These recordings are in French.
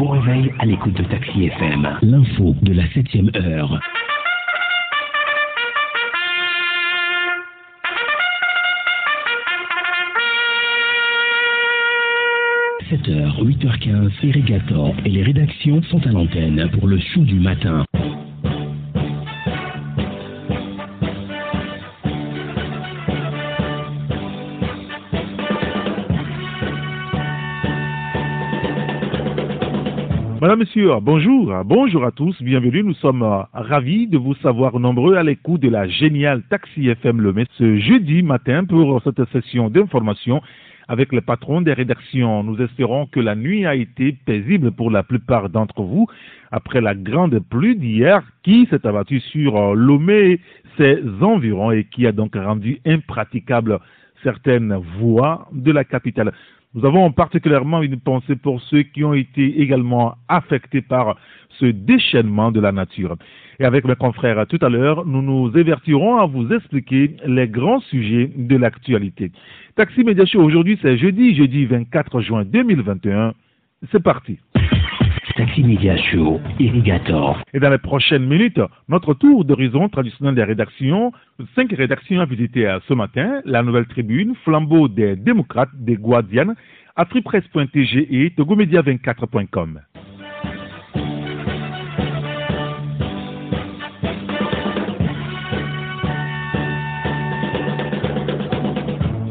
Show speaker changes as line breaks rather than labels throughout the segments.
bon réveil à l'écoute de Taxi FM. L'info de la 7 heure. – 7h, 8h15, Irrigator et les rédactions sont à l'antenne pour le show du matin.
Monsieur, bonjour, bonjour à tous, bienvenue. Nous sommes euh, ravis de vous savoir nombreux à l'écoute de la géniale Taxi FM Le ce jeudi matin pour cette session d'information avec le patron des rédactions. Nous espérons que la nuit a été paisible pour la plupart d'entre vous après la grande pluie d'hier qui s'est abattue sur euh, Lomé et ses environs et qui a donc rendu impraticable certaines voies de la capitale. Nous avons particulièrement une pensée pour ceux qui ont été également affectés par ce déchaînement de la nature. Et avec mes confrères tout à l'heure, nous nous évertirons à vous expliquer les grands sujets de l'actualité. Taxi Média Show aujourd'hui, c'est jeudi, jeudi 24 juin 2021. C'est parti.
Show.
Et dans les prochaines minutes, notre tour d'horizon traditionnel des rédactions. Cinq rédactions à visiter ce matin. La Nouvelle Tribune, Flambeau des démocrates, des Guardianes, Afripresse.tg et Togomedia24.com.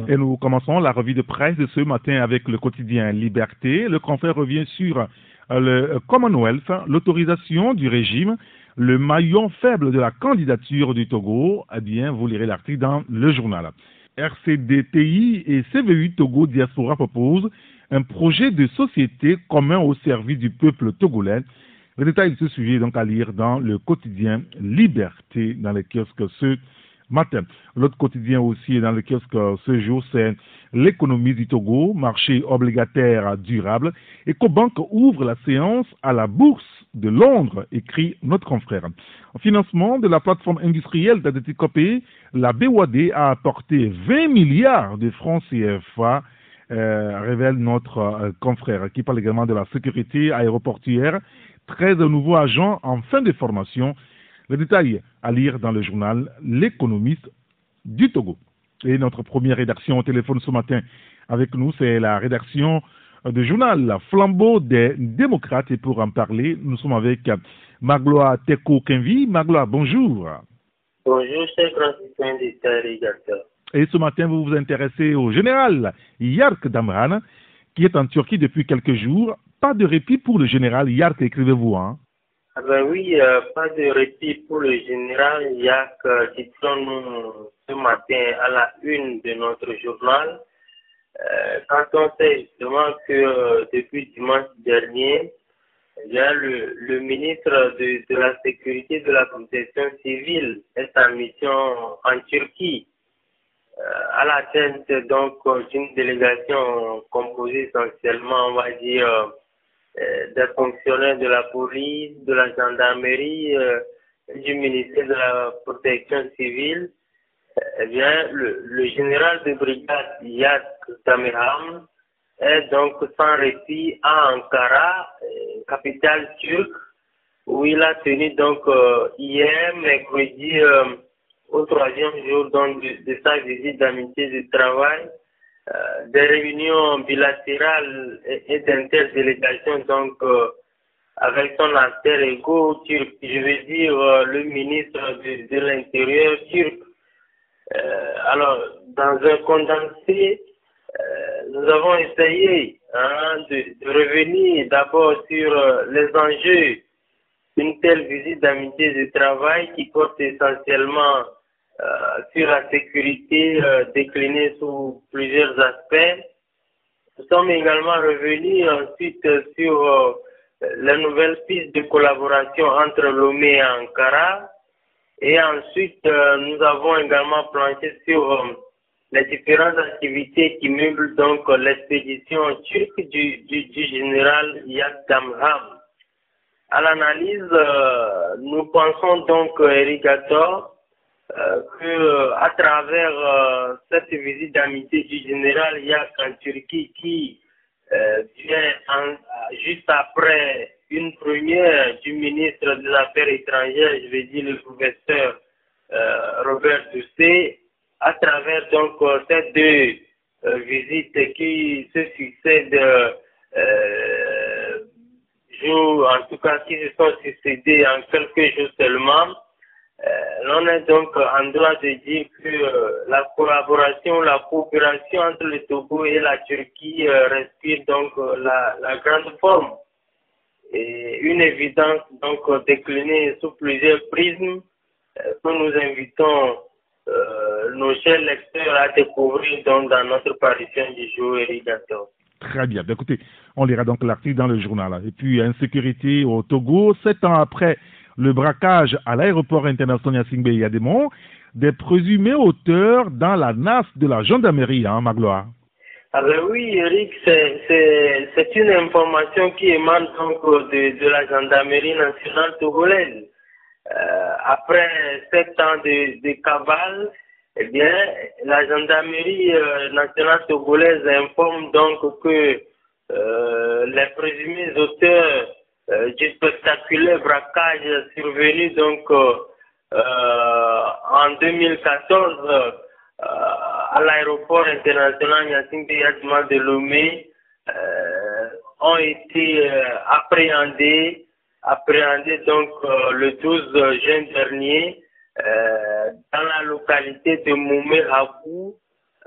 Et nous commençons la revue de presse de ce matin avec le quotidien Liberté. Le confrère revient sur le Commonwealth, l'autorisation du régime, le maillon faible de la candidature du Togo. Eh bien, vous lirez l'article dans le journal. RCDTI et CVU Togo Diaspora proposent un projet de société commun au service du peuple togolais. Le détail de ce sujet est donc à lire dans le quotidien Liberté dans les kiosques matin. L'autre quotidien aussi dans le kiosque ce jour, c'est l'économie du Togo, marché obligataire durable. EcoBank ouvre la séance à la bourse de Londres, écrit notre confrère. En financement de la plateforme industrielle d'Adeticopé, la BOAD a apporté 20 milliards de francs CFA, euh, révèle notre euh, confrère, qui parle également de la sécurité aéroportuaire. 13 nouveaux agents en fin de formation. Le détail à lire dans le journal L'économiste du Togo. Et notre première rédaction au téléphone ce matin avec nous, c'est la rédaction du journal Flambeau des démocrates. Et pour en parler, nous sommes avec Magloa Teko Kenvi. Magloa, bonjour.
Bonjour, cher grand
Et ce matin, vous vous intéressez au général Yark Damran, qui est en Turquie depuis quelques jours. Pas de répit pour le général Yark, écrivez-vous. Hein?
Ah ben oui, euh, pas de répit pour le général Yak, titrons-nous ce matin à la une de notre journal. Euh, quand on sait justement que euh, depuis dimanche dernier, le, ministre de, la Sécurité de la Protection civile est en mission en Turquie à la tête donc d'une délégation composée essentiellement, on va dire, euh, des fonctionnaires de la police, de la gendarmerie, euh, du ministère de la protection civile, eh bien, le, général de brigade Yad Tamerham est donc sans répit à Ankara, euh, capitale turque, où il a tenu donc hier, mercredi, au troisième jour donc, de, de sa visite d'amitié de travail, euh, des réunions bilatérales et, d'interdélégation donc euh, avec son alter ego turc, je veux dire euh, le ministre de, l'Intérieur turc. alors, dans un condensé, nous avons essayé hein, de, revenir d'abord sur les enjeux d'une telle visite d'amitié de travail qui porte essentiellement euh, sur la sécurité euh, déclinée sous plusieurs aspects. Nous sommes également revenus ensuite sur euh, la nouvelle piste de collaboration entre Lomé et Ankara. Et ensuite, nous avons également planché sur les différentes activités qui meublent donc l'expédition turque du, général Yad Damham. À l'analyse, nous pensons donc, Eric euh, que euh, à travers euh, cette visite d'amitié du général Yak en Turquie qui vient juste après une première du ministre des Affaires étrangères, je vais dire le professeur euh, Robert Doucet, à travers donc ces deux euh, visites qui se succèdent euh, jours, en tout cas qui se sont succédés en quelques jours seulement. Euh, l'on est donc en droit de dire que euh, la collaboration, la coopération entre le Togo et la Turquie euh, respire donc la, grande forme. Une évidence donc déclinée sous plusieurs prismes que nous invitons nos chers lecteurs à découvrir donc dans notre parution du jour irrigateur.
Très bien. Ben, écoutez, on lira donc l'article dans le journal. Et puis, insécurité au Togo, sept ans après le braquage à l'aéroport international Yasingbe Yademon des présumés auteurs dans la NAS de la gendarmerie, hein, Magloire.
Ah ben oui, Eric, c'est une information qui émane donc de, de la gendarmerie nationale togolaise. Euh, après sept ans de, cavale, eh bien, la gendarmerie euh, nationale togolaise informe donc que euh, les présumés auteurs euh, du spectaculaire braquage survenu donc euh, euh, en 2014 à l'aéroport international Yacine Yadma de Lomé ont été appréhendés, appréhendés donc le 12 juin dernier dans la localité de Moumé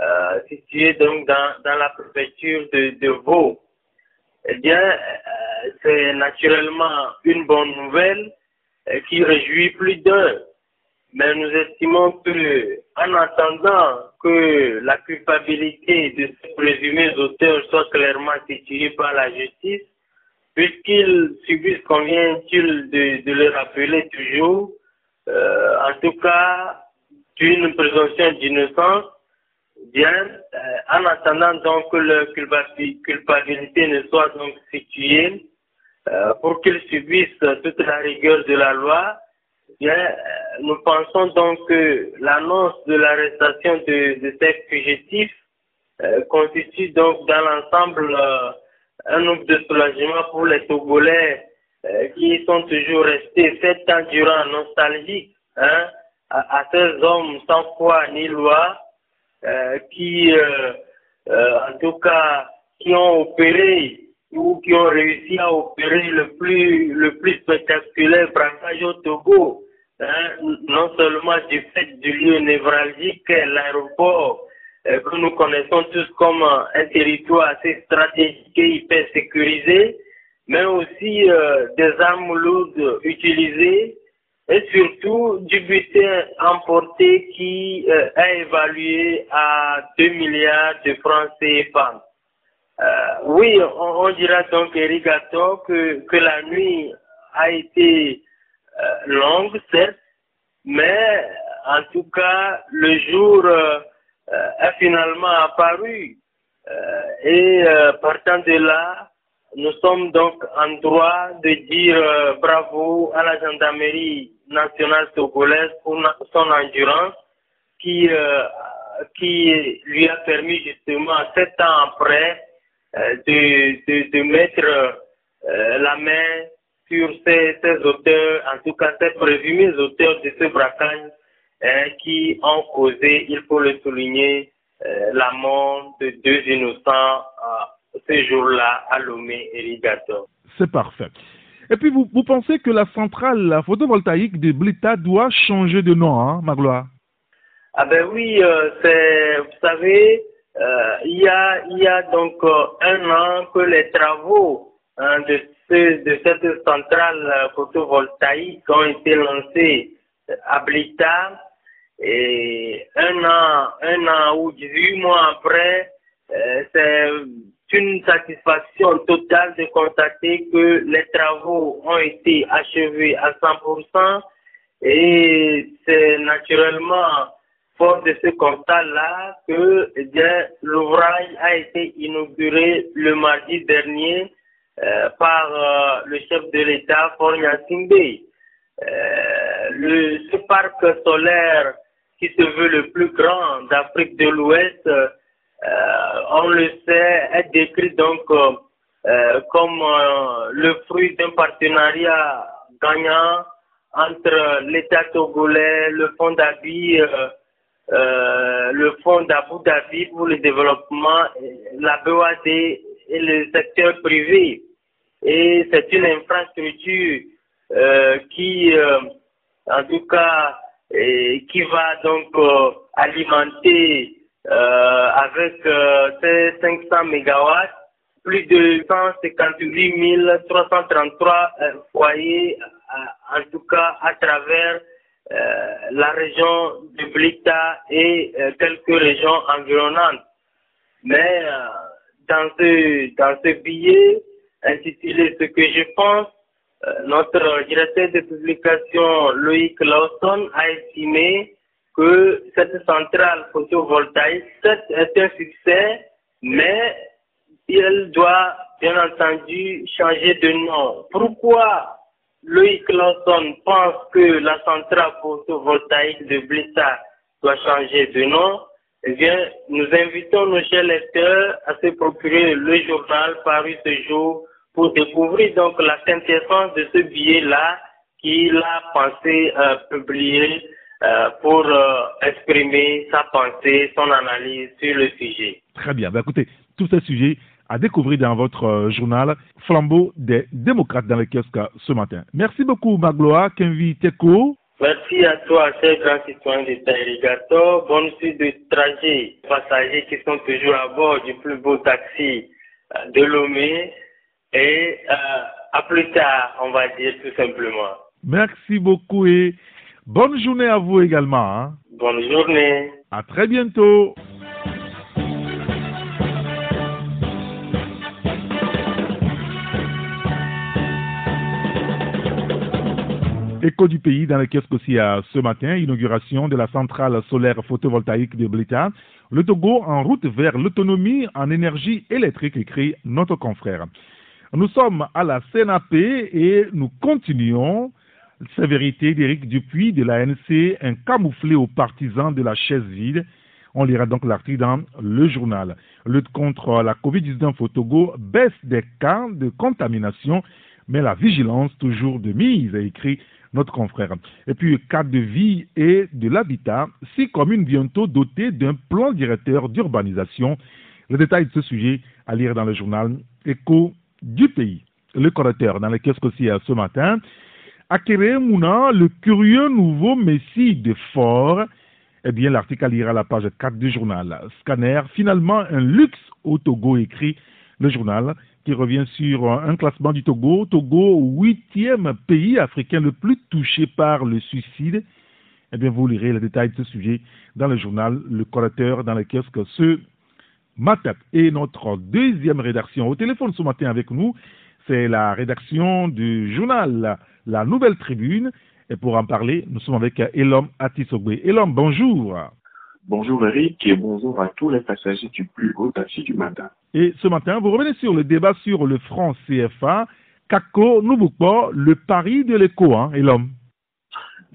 euh, située donc dans, dans la préfecture de, de Vaud. Eh bien, c'est naturellement une bonne nouvelle euh, qui réjouit plus d'un. Mais nous estimons que, en attendant que la culpabilité de ces présumés auteurs soit clairement située par la justice, puisqu'ils subissent, convient-il de, de, le rappeler toujours, euh, en tout cas, d'une présomption d'innocence, bien, euh, en attendant donc que leur culpabilité ne soit donc située, euh, pour qu'ils subissent toute la rigueur de la loi, bien, euh, nous pensons donc que l'annonce de l'arrestation de, de, ces fugitifs euh, constitue donc dans l'ensemble un nombre de soulagement pour les Togolais qui sont toujours restés sept ans durant nostalgiques hein, à, à, ces hommes sans foi ni loi qui, en tout cas, qui ont opéré ou qui ont réussi à opérer le plus, le plus spectaculaire braquage au Togo, hein, non seulement du fait du lieu névralgique, l'aéroport, euh, que nous connaissons tous comme un territoire assez stratégique et hyper sécurisé, mais aussi euh, des armes lourdes utilisées et surtout du butin emporté qui euh, est évalué à 2 milliards de francs CFA. Euh, oui, on, dira donc, Erigato, que, que la nuit a été euh, longue, certes, mais en tout cas, le jour euh, a finalement apparu. et partant de là, nous sommes donc en droit de dire bravo à la gendarmerie nationale togolaise pour son endurance qui, qui lui a permis justement, sept ans après, euh, de, de, de, mettre euh, la main sur ces, ces, auteurs, en tout cas ces présumés auteurs de ce braquage hein, qui ont causé, il faut le souligner, euh, la mort de deux innocents ce jour-là à Lomé et Rigato.
C'est parfait. Et puis, vous, vous pensez que la centrale photovoltaïque de Blita doit changer de nom, hein, Magloire
Ah ben oui, euh, c'est, vous savez, euh, il, y a, il y a donc euh, un an que les travaux hein, de, ce, de cette centrale photovoltaïque ont été lancés à Blita. Et un an, un an ou 18 mois après, euh, c'est une satisfaction totale de constater que les travaux ont été achevés à 100% et c'est naturellement de ce constat-là que eh l'ouvrage a été inauguré le mardi dernier euh, par euh, le chef de l'État, Fornia Simbe. Euh, le, ce parc solaire qui se veut le plus grand d'Afrique de l'Ouest, euh, on le sait, est décrit donc comme le fruit d'un partenariat gagnant entre l'État togolais, le fonds d'Abi, le fonds d'Abu Dhabi pour le développement, la BOAD et le secteur privé. Et c'est une infrastructure qui, en tout cas, qui va donc alimenter euh, avec euh, ces 500 mégawatts, plus de 158 333 euh, foyers, en tout cas à travers la région de Blita et quelques régions environnantes. Mais dans ce dans ce billet intitulé Ce que je pense, notre directeur de publication Loïc Lawson a estimé que cette centrale photovoltaïque est un succès, mais elle doit bien entendu changer de nom. Pourquoi Loïc Lawson pense que la centrale photovoltaïque de Blissa doit changer de nom Eh bien, nous invitons nos chers lecteurs à se procurer le journal paru ce jour pour découvrir donc la quintessence de ce billet-là qu'il a pensé euh, publier euh, pour euh, exprimer sa pensée, son analyse sur le sujet.
Très bien. Ben, écoutez, tous ces sujets à découvrir dans votre euh, journal Flambeau des démocrates dans le kiosque ce matin. Merci beaucoup, Magloa Kenvi Teko.
Merci à toi, cher grand citoyen de Taïrigato. Bonne suite de trajet. Passagers qui sont toujours à bord du plus beau taxi de Lomé. Et à plus tard, on va dire tout simplement.
Merci beaucoup et Bonne journée à vous également. Hein.
Bonne journée.
À très bientôt. Écho du pays dans le kiosque aussi à ce matin, inauguration de la centrale solaire photovoltaïque de Blita. Le Togo en route vers l'autonomie en énergie électrique, écrit notre confrère. Nous sommes à la CNAP et nous continuons sévérité d'Éric Dupuis de l'ANC, un camouflé aux partisans de la chaise vide. On lira donc l'article dans le journal. Lutte contre la Covid-19 au Togo, baisse des cas de contamination, mais la vigilance toujours de mise, a écrit notre confrère. Et puis, cadre de vie et de l'habitat, six communes bientôt dotées d'un plan directeur d'urbanisation. Le détail de ce sujet à lire dans le journal Écho du pays. Le correcteur dans le kiosque aussi ce matin. Akere Mouna, le curieux nouveau messie de Fort, eh bien, l'article à lire à la page 4 du journal. Scanner, finalement un luxe au Togo, écrit le journal, qui revient sur un classement du Togo. Togo, huitième pays africain le plus touché par le suicide. Eh bien, vous lirez les détails de ce sujet dans le journal Le Correcteur dans le kiosque ce matin. Et notre deuxième rédaction au téléphone ce matin avec nous, c'est la rédaction du journal La Nouvelle Tribune. Et pour en parler, nous sommes avec Elom Atisogwe. Elom, bonjour.
Bonjour Eric et bonjour à tous les passagers du plus haut taxi du matin.
Et ce matin, vous revenez sur le débat sur le franc CFA. Kako pas le pari de l'écho, hein, Elom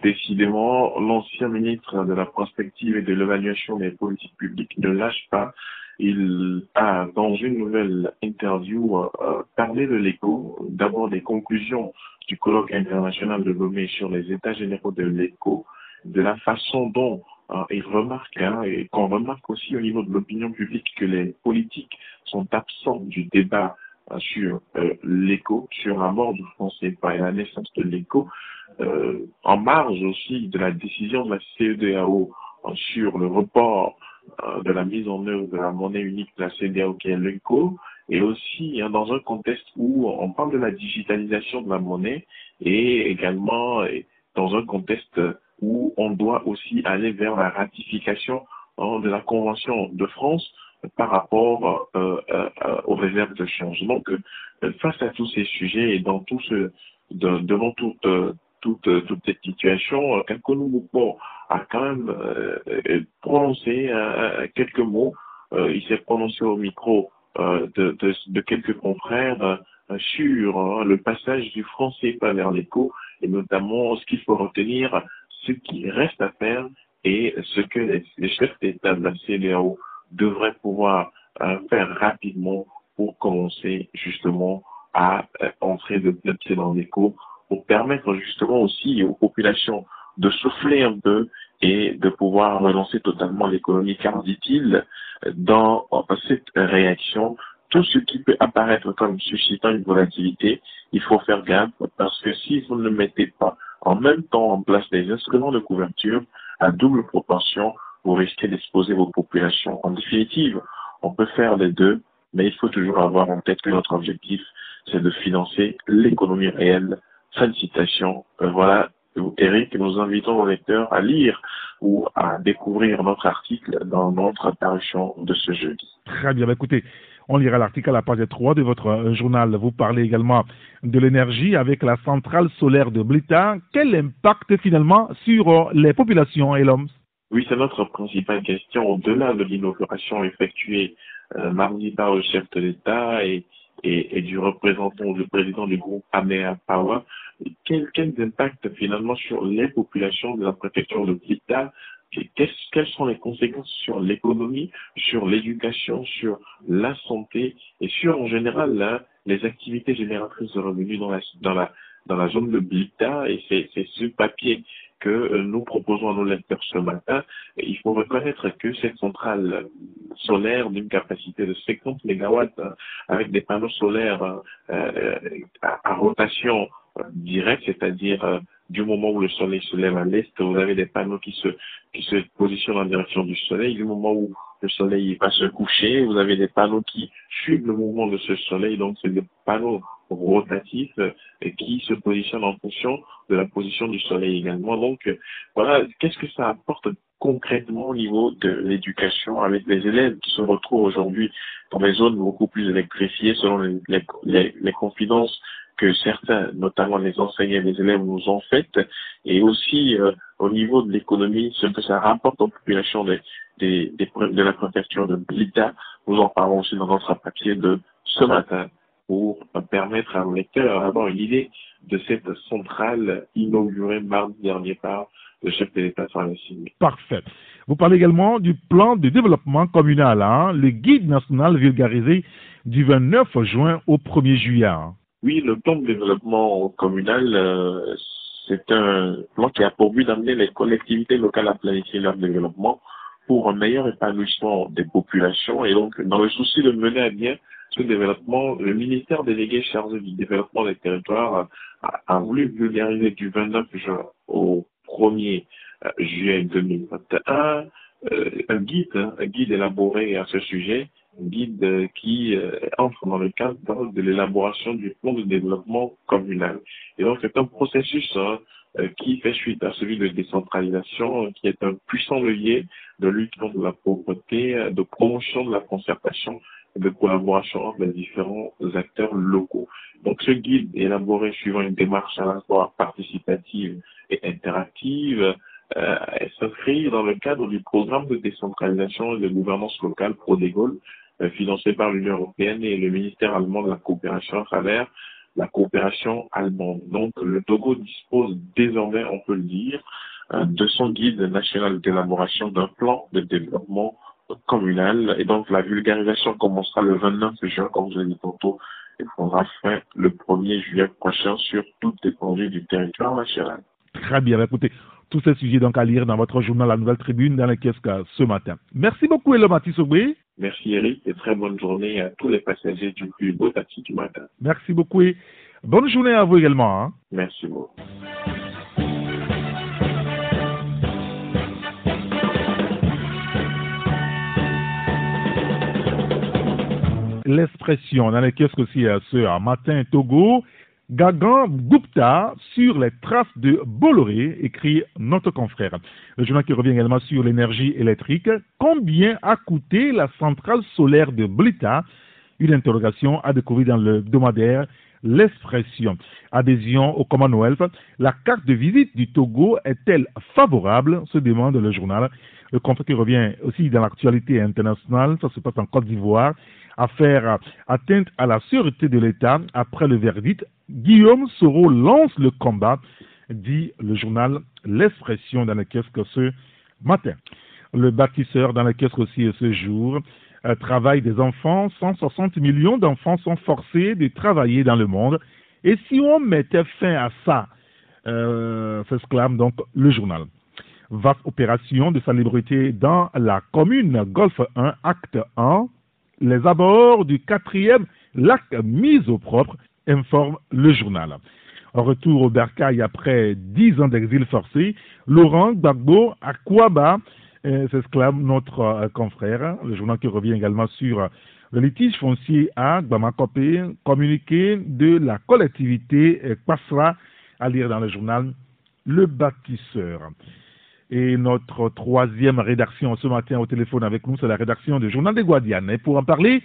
Décidément, l'ancien ministre de la prospective et de l'évaluation des politiques publiques ne lâche pas il a, dans une nouvelle interview, euh, parlé de l'écho, d'abord des conclusions du colloque international de Lomé sur les états généraux de l'écho, de la façon dont euh, il remarque, hein, et qu'on remarque aussi au niveau de l'opinion publique, que les politiques sont absents du débat euh, sur l'écho, sur la mort du français et la naissance de l'écho, en marge aussi de la décision de la CEDAO sur le report euh, de la mise en œuvre de la monnaie unique de la CDAO qui est l'ECO, et aussi hein, dans un contexte où on parle de la digitalisation de la monnaie et également dans un contexte où on doit aussi aller vers la ratification hein, de la Convention de France par rapport euh, euh, aux réserves de change. Donc, face à tous ces sujets et dans tout ce, devant toute, toute, toute cette situation, Kakonou Moupo a quand même euh, euh, prononcé euh, quelques mots. il s'est prononcé au micro de, de, de, quelques confrères sur hein, le passage du français pas vers l'écho et notamment ce qu'il faut retenir, ce qui reste à faire et ce que les, chefs d'État de la CDAO devraient pouvoir faire rapidement pour commencer justement à euh, entrer de plein pied dans l'éco, pour permettre justement aussi aux populations de souffler un peu et de pouvoir relancer totalement l'économie, car dit-il, dans cette réaction, tout ce qui peut apparaître comme suscitant une volatilité, il faut faire gaffe parce que si vous ne mettez pas en même temps en place des instruments de couverture à double proportion, vous risquez d'exposer vos populations. En définitive, on peut faire les deux, mais il faut toujours avoir en tête que notre objectif, c'est de financer l'économie réelle. Fin de citation. Euh, voilà, Eric, nous invitons nos lecteurs à lire ou à découvrir notre article dans notre parution de ce jeudi.
Très bien, bah, écoutez, on lira l'article à la page 3 de votre euh, journal. Vous parlez également de l'énergie avec la centrale solaire de Blita. Quel impact finalement sur euh, les populations et l'homme?
Oui, c'est notre principale question. Au-delà de l'inauguration effectuée euh, mardi par le chef de l'État et, du représentant, du président du groupe Amea Power, quel, impact finalement sur les populations de la préfecture de Quelles sont les conséquences sur l'économie, sur l'éducation, sur la santé et sur en général les activités génératrices de revenus dans la, zone de Blita? Et c'est ce papier que euh, nous proposons à nos lecteurs ce matin. il faut reconnaître que cette centrale solaire d'une capacité de 50 MW hein, avec des panneaux solaires hein, euh, à, rotation directe, c'est-à-dire euh, du moment où le soleil se lève à l'est, vous avez des panneaux qui se, qui se positionnent en direction du soleil. Du moment où le soleil va se coucher, vous avez des panneaux qui suivent le mouvement de ce soleil. Donc, c'est des panneaux rotatifs euh, qui se positionnent en fonction de la position du soleil également. Donc, euh, voilà, qu'est-ce que ça apporte concrètement au niveau de l'éducation avec les élèves qui se retrouvent aujourd'hui dans des zones beaucoup plus électrifiées selon les, les, les confidences que certains, notamment les enseignants et les élèves, nous ont faites, et aussi euh, au niveau de l'économie, ce que ça rapporte aux populations des, des, de la préfecture de Blida. Nous en parlons aussi dans notre papier de ce matin pour permettre à nos lecteurs d'avoir une idée de cette centrale inaugurée mardi dernier par le chef de l'État
Parfait. Vous parlez également du plan de développement communal, hein, le guide national vulgarisé du 29 juin au 1er juillet. Hein.
Oui, le plan de développement communal, euh, c'est un plan qui a pour but d'amener les collectivités locales à planifier leur développement pour un meilleur épanouissement des populations. Et donc, dans le souci de mener à bien ce développement, le ministère délégué chargé du développement des territoires a, voulu vulgariser du 29 juin au 1er euh, juillet 2021 euh, un guide, un guide élaboré à ce sujet guide qui euh, entre dans le cadre de l'élaboration du plan de développement communal. Et donc c'est un processus hein, euh, qui fait suite à celui de décentralisation, qui est un puissant levier de lutte contre la pauvreté, de promotion de la concertation de collaboration entre les différents acteurs locaux. Donc ce guide élaboré suivant une démarche à la fois participative et interactive, euh, s'inscrit dans le cadre du programme de décentralisation et de gouvernance locale ProDégol, euh, financé par l'Union européenne et le ministère allemand de la coopération à travers la coopération allemande. Donc le Togo dispose désormais, on peut le dire, euh, de son guide national d'élaboration d'un plan de développement communal. Et donc la vulgarisation commencera le 29 juin, comme je l'ai dit tantôt, et prendra fin le 1er juillet prochain sur toute l'étendue du territoire national.
Très bien, écoutez, tous ces sujets donc à lire dans votre journal La Nouvelle Tribune dans le kiosque ce matin. Merci beaucoup, Elo Matisogwe.
Merci Eric et très bonne journée à tous les passagers du plus beau taxi du matin.
Merci beaucoup et bonne journée à vous également. Hein.
Merci beaucoup.
L'expression dans les kiosques aussi ce matin Togo Gagan Gupta sur les traces de Bolloré, écrit notre confrère. Le journal qui revient également sur l'énergie électrique. Combien a coûté la centrale solaire de Blita? Une interrogation à découvrir dans le hebdomadaire L'expression. Adhésion au Commonwealth. La carte de visite du Togo est-elle favorable? Se demande le journal. Le confrère qui revient aussi dans l'actualité internationale, ça se passe en Côte d'Ivoire faire atteinte à la sûreté de l'État après le verdict, Guillaume Soro lance le combat, dit le journal L'expression dans le kiosque ce matin. Le bâtisseur dans le kiosque aussi ce jour, euh, travail des enfants. 160 millions d'enfants sont forcés de travailler dans le monde. Et si on mettait fin à ça, euh, s'exclame donc le journal. Vaste opération de salubrité dans la commune Golfe 1, acte 1. Les abords du quatrième lac mis au propre, informe le journal. En retour au Bercail après dix ans d'exil forcé, Laurent Gbagbo Akwaba euh, s'exclame notre euh, confrère, le journal qui revient également sur le litige foncier à Gbamakopé, communiqué de la collectivité passera à lire dans le journal Le Bâtisseur. Et notre troisième rédaction ce matin au téléphone avec nous, c'est la rédaction du Journal des Guadianes. Et pour en parler,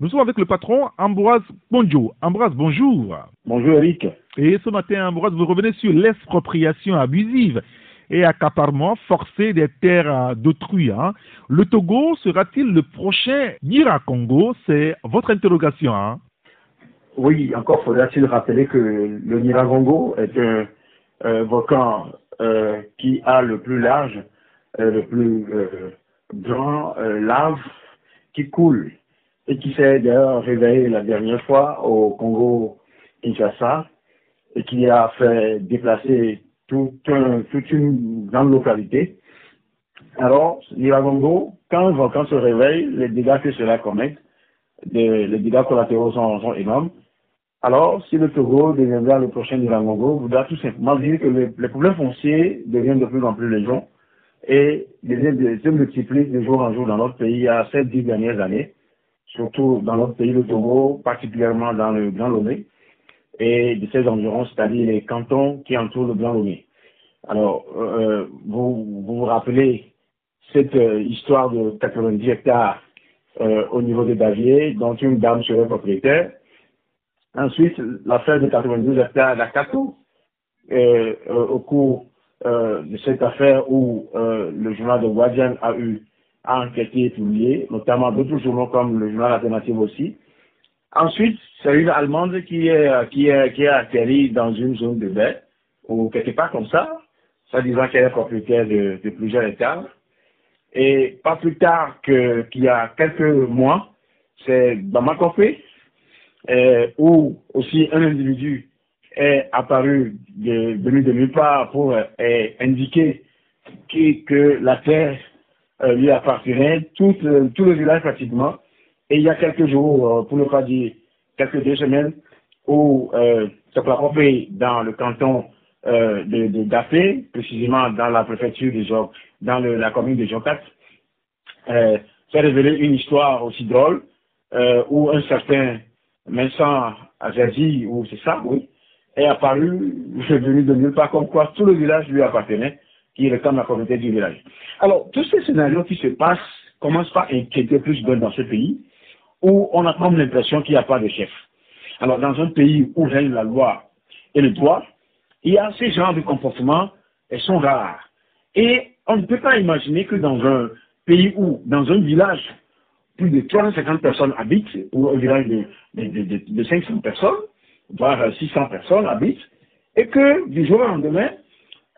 nous sommes avec le patron Ambroise Bonjour. Ambroise, bonjour.
Bonjour Eric.
Et ce matin, Ambroise, vous revenez sur l'expropriation abusive et accaparement forcé des terres d'autrui. Hein. Le Togo sera-t-il le prochain Nira-Congo C'est votre interrogation. Hein.
Oui, encore faudra-t-il rappeler que le Nira-Congo est un, volcan qui a le plus large, euh, le plus euh, grand lave qui coule et qui s'est d'ailleurs réveillé la dernière fois au Congo Kinshasa et qui a fait déplacer toute une grande localité. Alors, l'Iragongo, quand un volcan se réveille, les dégâts que cela commet, les dégâts collatéraux sont énormes. Alors, si le Togo deviendra le prochain Irangongo, voudra tout simplement dire que les, problèmes fonciers deviennent de plus en plus légion et se multiplient de jour en jour dans notre pays à ces dix dernières années, surtout dans notre pays, le Togo, particulièrement dans le Grand Lomé et de ses environs, c'est-à-dire les cantons qui entourent le Grand Lomé. Alors, euh, vous, vous, rappelez cette euh, histoire de 90 hectares euh, au niveau de Davier, dont une dame serait propriétaire, Ensuite, l'affaire de 92 hectares d'Akato, euh, au cours euh, de cette affaire où euh, le journal de Guardian a eu à enquêter et publier, notamment d'autres journaux comme le journal Alternative aussi. Ensuite, c'est une Allemande qui est, qui est, qui dans une zone de baie, ou quelque part comme ça, ça disant qu'elle est propriétaire de, plusieurs hectares. Et pas plus tard qu'il y a quelques mois, c'est Bamako euh, où aussi un individu est apparu de, venu de nulle part pour euh, indiquer que, la terre euh, lui appartenait, tout, tout le village pratiquement. Et il y a quelques jours, pour ne pas dire quelques deux semaines, où euh, se dans le canton de, de précisément dans la préfecture de Jok, dans la commune de Jocat, s'est révélé une histoire aussi drôle où un certain Vincent Azazi, ou c'est ça, oui, est apparu, venu de nulle part, comme quoi tout le village lui appartenait, qui réclame la communauté du village. Alors, tous ces scénarios qui se passent commencent par inquiéter plus dans ce pays, où on a comme l'impression qu'il n'y a pas de chef. Alors, dans un pays où règne la loi et le droit, il y a ces genres de comportements, elles sont rares. Et on ne peut pas imaginer que dans un pays où, dans un village, plus de 350 personnes habitent, ou un village de, de, de, 500 personnes, voire 600 personnes habitent, et que du jour au lendemain,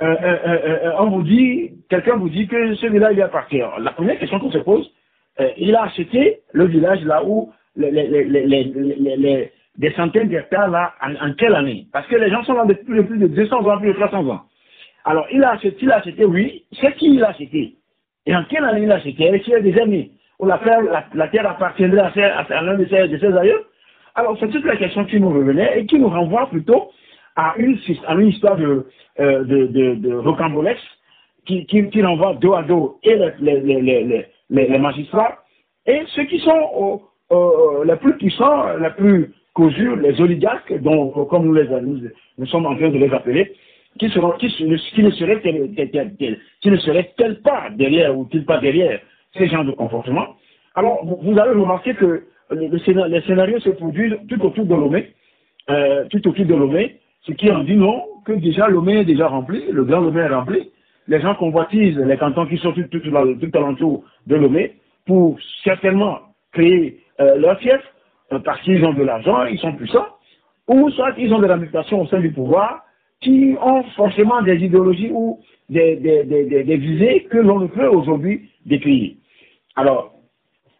euh, euh, euh, on vous dit, quelqu'un vous dit que ce village lui appartient. La première question qu'on se pose, il a acheté le village là où les, des centaines d'hectares là en, quelle année? Parce que les gens sont là depuis plus de 200 ans, plus de 300 ans. Alors il a acheté, il a acheté, oui, c'est qui il a acheté? Et en quelle année il a acheté? Il a des années où la, la, terre appartiendrait à, l'un de ses, de aïeux. Alors, c'est toute la question qui nous revenait et qui nous renvoie plutôt à une, à une histoire de, euh, de, de, rocambolesque qui, qui, qui, renvoie dos à dos et les, les, les, les magistrats et ceux qui sont les plus puissants, les plus causures, les oligarques, dont, comme nous, les, nous, sommes en train de les appeler, qui, seront, qui, qui ne seraient qui ne seraient pas derrière ou ils pas derrière ces genres de comportement. Alors, vous, avez remarqué que les, scénarios se produisent tout autour de Lomé, euh, tout autour de Lomé, ce qui en dit non, que déjà Lomé est déjà rempli, le grand Lomé est rempli. Les gens convoitisent les cantons qui sont tout, tout, tout alentour de Lomé pour certainement créer euh, leur fief, euh, parce qu'ils ont de l'argent, ils sont puissants, ou soit ils ont de la mutation au sein du pouvoir, qui ont forcément des idéologies ou des, des, des, des visées que l'on ne peut aujourd'hui décrire. Alors,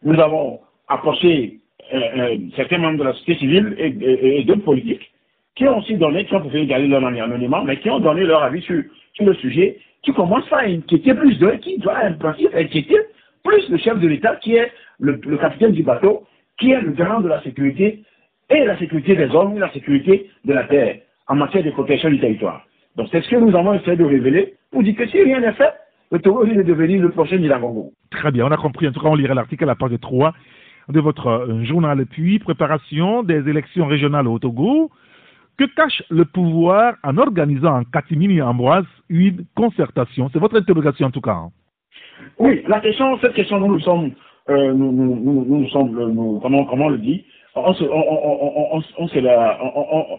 nous avons approché euh, euh, certains membres de la société civile et, d'autres politiques qui ont aussi donné, qui ont préféré garder leur anonymat, mais qui ont donné leur avis sur, le sujet, qui commencent à inquiéter plus d'eux, qui doit en principe inquiéter plus le chef de l'État, qui est le, le, capitaine du bateau, qui est le garant de la sécurité et la sécurité des hommes et la sécurité de la terre en matière de protection du territoire. Donc c'est ce que nous avons essayé de révéler pour dire que si rien n'est fait, le Togo est devenir le prochain Nilagongo.
Très bien, on a compris. En tout cas, on lira l'article à la page 3 de votre euh, journal. Puis, préparation des élections régionales au Togo. Que cache le pouvoir en organisant en catimini Ambroise une concertation? C'est votre interrogation en tout cas. Hein.
Oui, la question, cette question, nous nous sommes, euh, nous, nous, nous, sommes, nous, comment, comment on le dit? On se, on, on, on,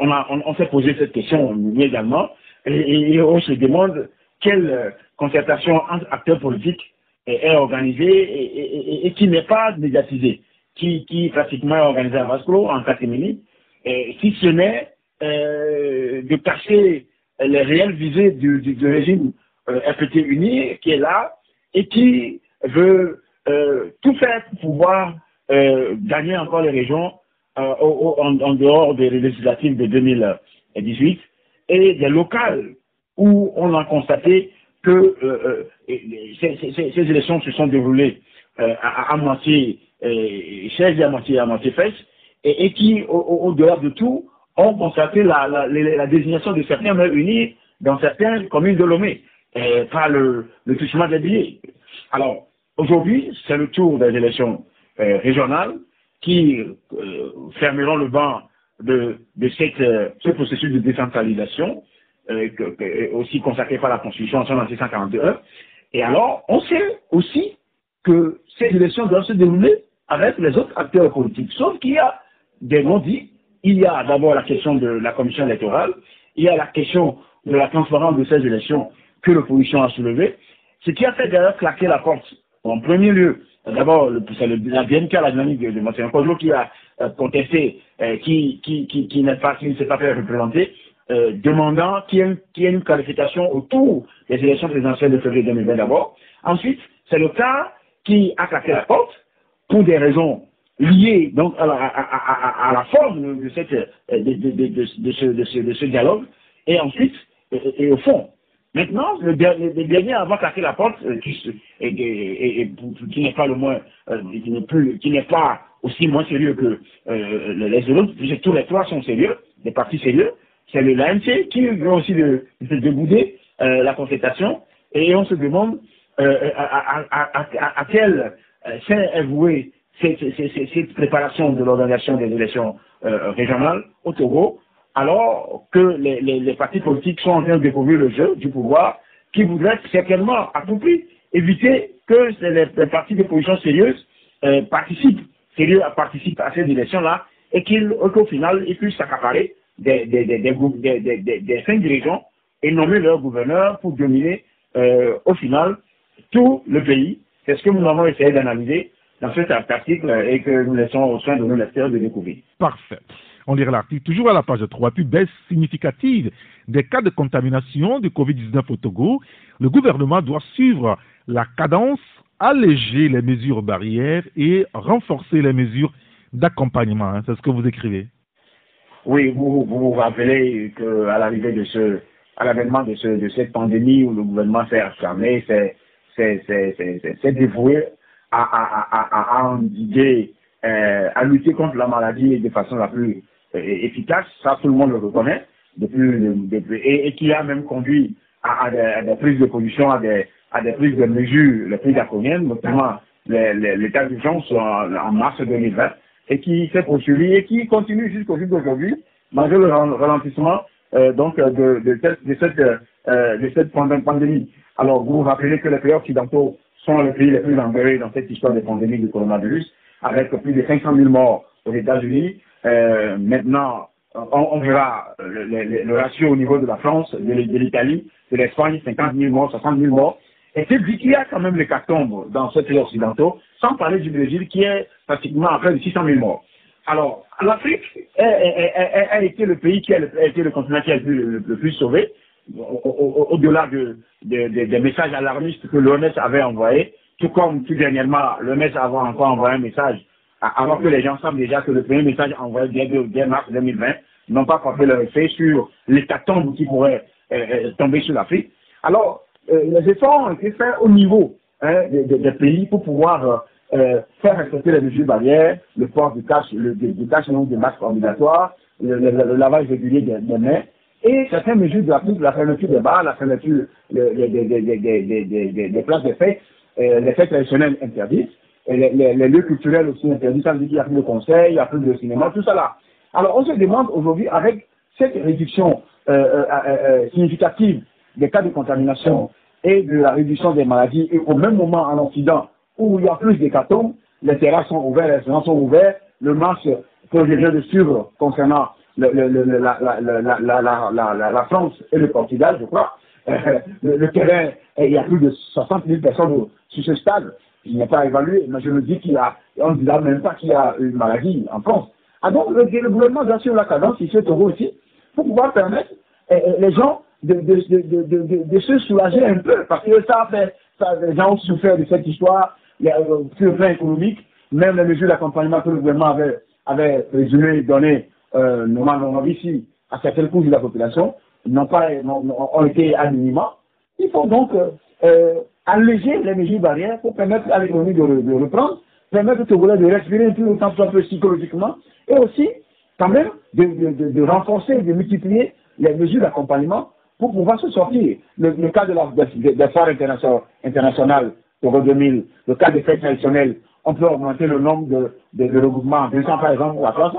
on, a, on, s'est posé cette question nous également, et, on se demande quelle concertation entre acteurs politiques est, organisée et, qui n'est pas médiatisée, qui, qui pratiquement est organisée à Vasco, en catégorie, si ce n'est euh, de cacher les réelles visées du, régime euh, uni qui est là et qui veut euh, tout faire pour pouvoir euh, gagner encore les régions euh, en, dehors des législatives de 2018 et des locales où on a constaté que euh, ces, ces, élections se sont déroulées à, à, moitié chaise et à moitié à moitié et, qui, au-delà de tout, ont constaté la, désignation de certains maires unis dans certaines communes de Lomé par le, le touchement des billets. Alors, aujourd'hui, c'est le tour des élections euh, régionales qui euh, fermeront le banc de, euh, ce processus de décentralisation, euh, aussi consacré par la Constitution en 1941. Et alors, on sait aussi que ces élections doivent se dérouler avec les autres acteurs politiques. Sauf qu'il y a des non-dits. Il y a d'abord la question de la commission électorale, il y a la question de la transparence de ces élections que l'opposition a soulevé, ce qui a fait d'ailleurs claquer la porte. En premier lieu, d'abord, c'est la BNK, la dynamique de, de qui a euh, contesté, euh, qui, qui, qui, qui pas, qui ne s'est pas fait représenter, euh, demandant qu'il y, ait une qualification autour des élections présidentielles de février 2020 d'abord. Ensuite, c'est le cas qui a claqué la porte pour des raisons liées donc à la, à, la forme de, cette, de, de, ce, de, ce, dialogue, et ensuite, et au fond, Maintenant, le, dernier à avoir claqué la porte, euh, qui, n'est pas le moins, euh, qui n'est plus, qui n'est pas aussi moins sérieux que euh, les autres, puisque tous les trois sont sérieux, des partis sérieux, c'est le l'ANC qui veut aussi de, de, de la concertation, et on se demande à, à, quel est vouée cette, préparation de l'organisation des élections régionales au Togo, alors que les, partis politiques sont en train de découvrir le jeu du pouvoir, qui voudraient certainement, à tout prix, éviter que les, les partis d'opposition sérieuses euh, participent, sérieux participent à ces élections-là, et qu'au final, ils puissent s'accaparer des, des, des, des, cinq dirigeants et nommer leur gouverneur pour dominer, euh, au final, tout le pays. C'est ce que nous avons essayé d'analyser dans cet article et que nous laissons au soin de nos lecteurs de découvrir.
Parfait. On lira l'article toujours à la page 3. Puis baisse significative des cas de contamination du Covid-19 au Togo. Le gouvernement doit suivre la cadence, alléger les mesures barrières et renforcer les mesures d'accompagnement. C'est ce que vous écrivez.
Oui, vous vous, rappelez qu'à l'arrivée de ce, à l'avènement de, ce, de cette pandémie où le gouvernement s'est affirmé, c'est dévoué à, à, à, à endiguer, euh, à lutter contre la maladie de façon la plus efficace, ça tout le monde le reconnaît, depuis, depuis et, qui a même conduit à, des, prises de position, à des, à des prises de mesures les plus draconiennes, notamment l'état d'urgence en, en mars 2020, et qui s'est poursuivi et qui continue jusqu'au jour d'aujourd'hui, malgré le ralentissement euh, donc de, de, cette, cette, euh, de cette pandémie. Alors, vous vous rappelez que les pays occidentaux sont les pays les plus engagés dans cette histoire de pandémie du coronavirus, avec plus de 500 000 morts aux États-Unis, euh, maintenant, on, verra le, le, le, ratio au niveau de la France, de, l'Italie, de l'Espagne, 50 000 morts, 60 000 morts. Et c'est dit qu'il y a quand même les catombes dans ce pays occidentaux, sans parler du Brésil qui est pratiquement à près de 600 000 morts. Alors, l'Afrique a, été le pays qui a, été le continent qui a été le, plus sauvé, au-delà de, des messages alarmistes que l'OMS avait envoyés, tout comme tout dernièrement, le maître a encore envoyé un message, alors que les gens savent déjà que le premier message envoyé dès, mars 2020 n'ont pas frappé leur effet sur l'hécatombe qui pourrait tomber sur l'Afrique. Alors, les efforts ont été faits au niveau hein, des, pays pour pouvoir euh, faire respecter les mesures barrières, le port du cash, le, non des masques obligatoires, le, lavage régulier des, mains, et certaines mesures de la, la fermeture des bars, la fermeture des, places de fête, euh, les fêtes traditionnelles interdites, les, lieux culturels aussi interdits, ça veut dire qu'il n'y a plus de conseils, il n'y a plus de cinéma, tout ça là. Alors on se demande aujourd'hui, avec cette réduction euh, euh, significative des cas de contamination et de la réduction des maladies, et au même moment en Occident, où il y a plus d'hécatombes, les terrasses sont ouvertes, les restaurants sont ouverts, le match que je viens de suivre concernant la, France et le Portugal, je crois, le, terrain, il y a plus de 60 000 personnes sur ce stade. Il n'est pas évalué, mais je me dis qu'il y a, on ne dit même pas qu'il y a une maladie en France. Ah donc, le, gouvernement suivre la cadence, il se trouve aussi, pour pouvoir permettre les gens de, se soulager un peu, parce que ça fait, les gens ont souffert de cette histoire, euh, sur le plan économique, même les mesures d'accompagnement que le gouvernement avait, avait résumé, donné, euh, normalement ici, à certaines couches de la population, n'ont pas, été minima. Il faut donc euh, euh, alléger les mesures barrières pour permettre à l'économie de, de, reprendre, permettre au Togolais de respirer un peu autant soit peu psychologiquement, et aussi, quand même, de renforcer, de multiplier les mesures d'accompagnement pour pouvoir se sortir. Le, cas de la, des foires internationales pour 2000, le cas des fêtes traditionnelles, on peut augmenter le nombre de, de, de regroupements en 200 par exemple ou à 300,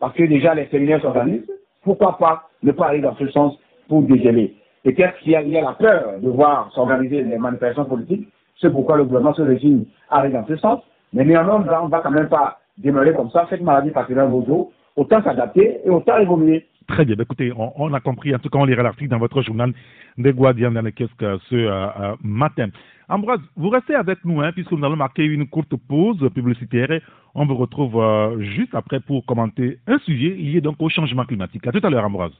parce que déjà les séminaires s'organisent. Pourquoi pas ne pas aller dans ce sens pour dégeler? Peut-être qu'il y, a? La peur de voir s'organiser les manifestations politiques, c'est pourquoi le gouvernement se résigne à aller dans ce sens. Mais néanmoins, on ne va quand même pas démarrer comme ça. Cette maladie particulière dos, autant s'adapter et autant évoluer.
Très bien. Bah, écoutez, on, a compris. En tout cas, on lira l'article dans votre journal des Guardians dans le kiosque ce euh, euh, matin. Ambroise, vous restez avec nous, hein, puisque nous allons marquer une courte pause publicitaire. On vous retrouve euh, juste après pour commenter un sujet lié donc au changement climatique. À tout à l'heure, Ambroise.